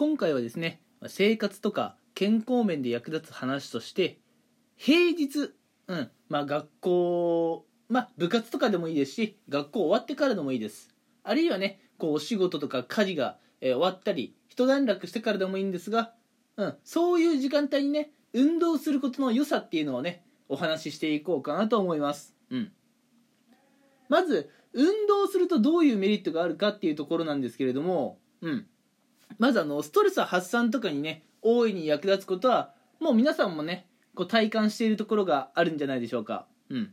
今回はですね生活とか健康面で役立つ話として平日、うんまあ、学校、まあ、部活とかでもいいですし学校終わってからでもいいです。あるいはねこうお仕事とか家事が、えー終わったり一段落してからでもいいんですが、うん、そういう時間帯にね運動することの良さっていうのをねお話ししていこうかなと思います、うん、まず運動するとどういうメリットがあるかっていうところなんですけれども、うん、まずあのストレス発散とかにね大いに役立つことはもう皆さんもねこう体感しているところがあるんじゃないでしょうか。うん。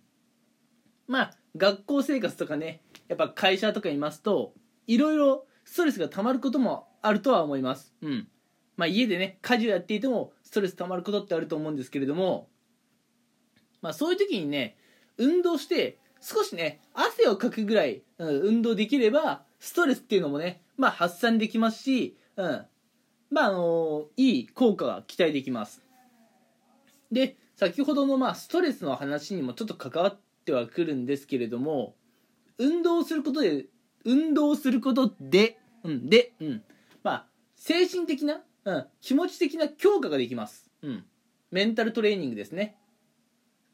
まあ学校生活とかねやっぱ会社とかいますといろいろストレスが溜まることもあるとは思います。うん。まあ家でね家事をやっていてもストレス溜まることってあると思うんですけれどもまあそういう時にね運動して少しね汗をかくぐらい、うん、運動できればストレスっていうのもねまあ発散できますしうん。まああのいい効果が期待できます。で先ほどのまあストレスの話にもちょっと関わってはくるんですけれども運動することで運動することで、うん、で、うん、まあ精神的な、うん、気持ち的な強化ができます、うん、メンタルトレーニングですね、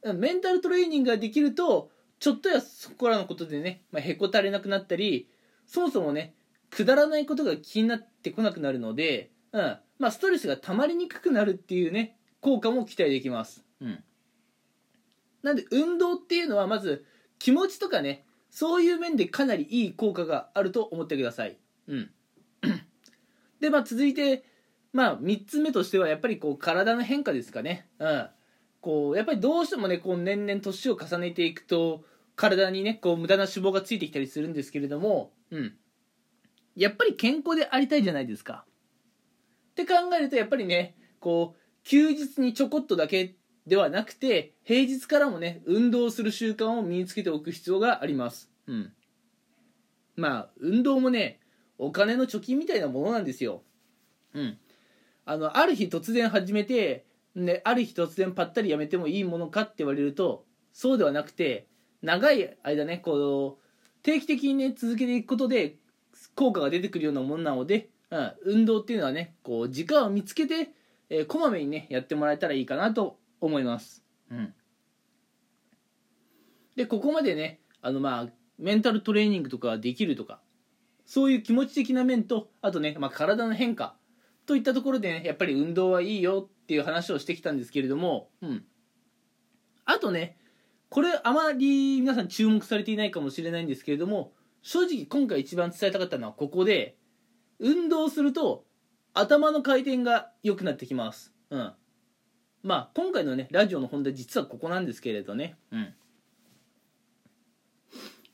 うん、メンタルトレーニングができるとちょっとやそこらのことでね、まあ、へこたれなくなったりそもそもねくだらないことが気になってこなくなるので、うん。まあ、ストレスが溜まりにくくなるっていうね効果も期待できます、うん、なんで運動っていうのはまず気持ちとかねそういう面でかなりいい効果があると思ってください、うん、でまあ続いてまあ3つ目としてはやっぱりこう体の変化ですかね。うん。こうやっぱりどうしてもねこう年々年を重ねていくと体にねこう無駄な脂肪がついてきたりするんですけれどもうん。やっぱり健康でありたいじゃないですか。って考えるとやっぱりねこう休日にちょこっとだけではなくて平日からもね運動する習慣を身につけておく必要があります。うん。まあ運動もねお金の貯金みたいなものなんですよ。うん。あのある日突然始めてね、ある日突然パッタリやめてもいいものかって言われるとそうではなくて長い間ねこう定期的にね続けていくことで効果が出てくるようなものなので、うん、運動っていうのはねこう時間を見つけて、えーこまめにねやってもらえたらいいかなと思います、うん、でここまでねあのまあメンタルトレーニングとかできるとかそういう気持ち的な面とあとね、まあ、体の変化といったところでねやっぱり運動はいいよっていう話をしてきたんですけれども、うん、あとねこれあまり皆さん注目されていないかもしれないんですけれども正直今回一番伝えたかったのはここで運動すると頭の回転が良くなってきます。うん。まあ今回のねラジオの本題実はここなんですけれどね。うん。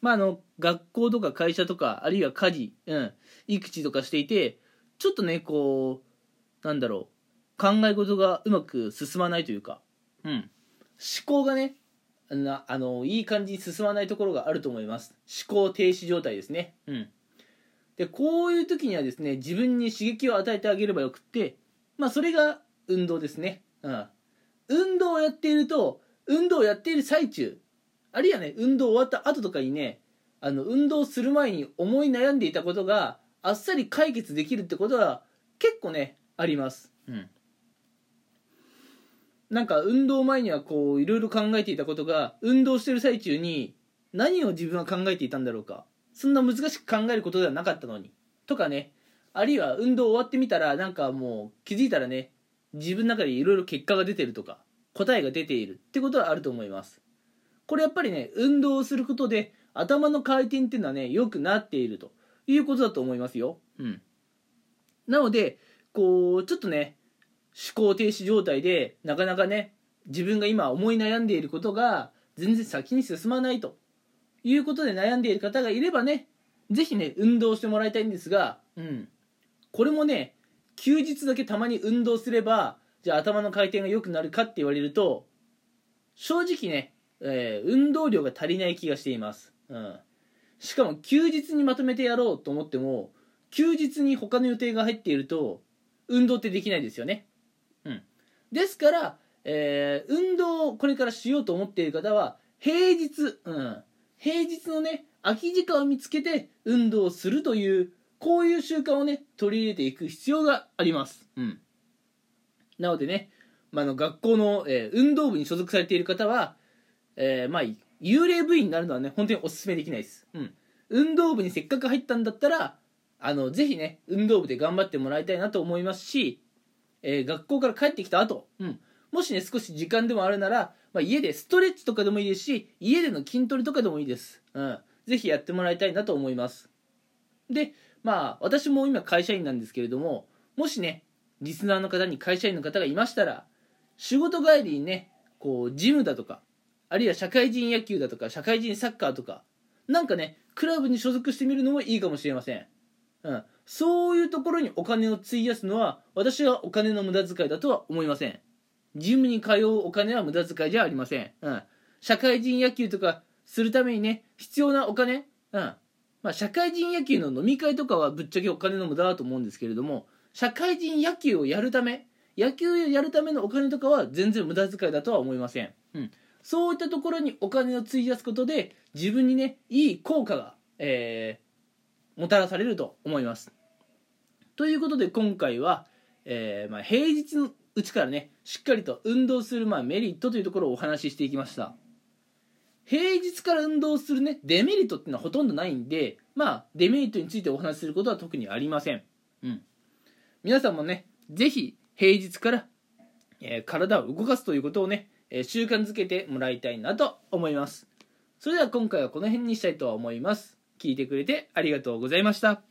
まああの学校とか会社とかあるいは家事、うん、育児とかしていてちょっとねこうなんだろう。考え事がうまく進まないというか、うん、思考がねなあのいい感じに進まないところがあると思います。思考停止状態ですね。うん。でこういう時にはですね自分に刺激を与えてあげればよくってまあそれが運動ですね。うん。運動をやっていると運動をやっている最中あるいはね運動終わった後とかにねあの運動する前に思い悩んでいたことがあっさり解決できるってことは結構ねあります。うん。なんか運動前にはこういろいろ考えていたことが運動してる最中に何を自分は考えていたんだろうか。そんな難しく考えることではなかったのに。とかね。あるいは運動終わってみたらなんかもう気づいたらね自分の中でいろいろ結果が出てるとか答えが出ているってことはあると思います。これやっぱりね運動をすることで頭の回転っていうのはね良くなっているということだと思いますよ。うん。なのでこうちょっとね思考停止状態でなかなかね自分が今思い悩んでいることが全然先に進まないと。いうことで悩んでいる方がいればねぜひね運動してもらいたいんですが、うん、これもね休日だけたまに運動すればじゃあ頭の回転が良くなるかって言われると正直ね、えー運動量が足りない気がしています、うん、しかも休日にまとめてやろうと思っても休日に他の予定が入っていると運動ってできないですよね、ですから、えー運動をこれからしようと思っている方は平日、うん、平日のね空き時間を見つけて運動をするというこういう習慣をね取り入れていく必要があります。うん。なのでね、まあ、の学校の、えー、運動部に所属されている方は、えー、まあ幽霊部員になるのはね本当にお勧めできないです。うん。運動部にせっかく入ったんだったらあのぜひね運動部で頑張ってもらいたいなと思いますし、えー、学校から帰ってきた後、うん、もしね少し時間でもあるなら、まあ、家でストレッチとかでもいいですし家での筋トレとかでもいいです、うん、ぜひやってもらいたいなと思います。でまあ私も今会社員なんですけれどももしねリスナーの方に会社員の方がいましたら仕事帰りにねこうジムだとかあるいは社会人野球だとか社会人サッカーとかなんかねクラブに所属してみるのもいいかもしれません、うん、そういうところにお金を費やすのは私はお金の無駄遣いだとは思いません。ジムに通うお金は無駄遣いじゃありません、うん、社会人野球とかするためにね必要なお金、うん。まあ、社会人野球の飲み会とかはぶっちゃけお金の無駄だと思うんですけれども社会人野球をやるため野球をやるためのお金とかは全然無駄遣いだとは思いません、うん、そういったところにお金を費やすことで自分にねいい効果が、えー、もたらされると思います。ということで今回は、えーまあ、平日のうちからねしっかりと運動する、まあ、メリットというところをお話ししていきました。平日から運動するねデメリットっていうのはほとんどないんでまあデメリットについてお話しすることは特にありません。うん。皆さんもね是非平日から、えー、体を動かすということをね、えー、習慣づけてもらいたいなと思います。それでは今回はこの辺にしたいと思います。聞いてくれてありがとうございました。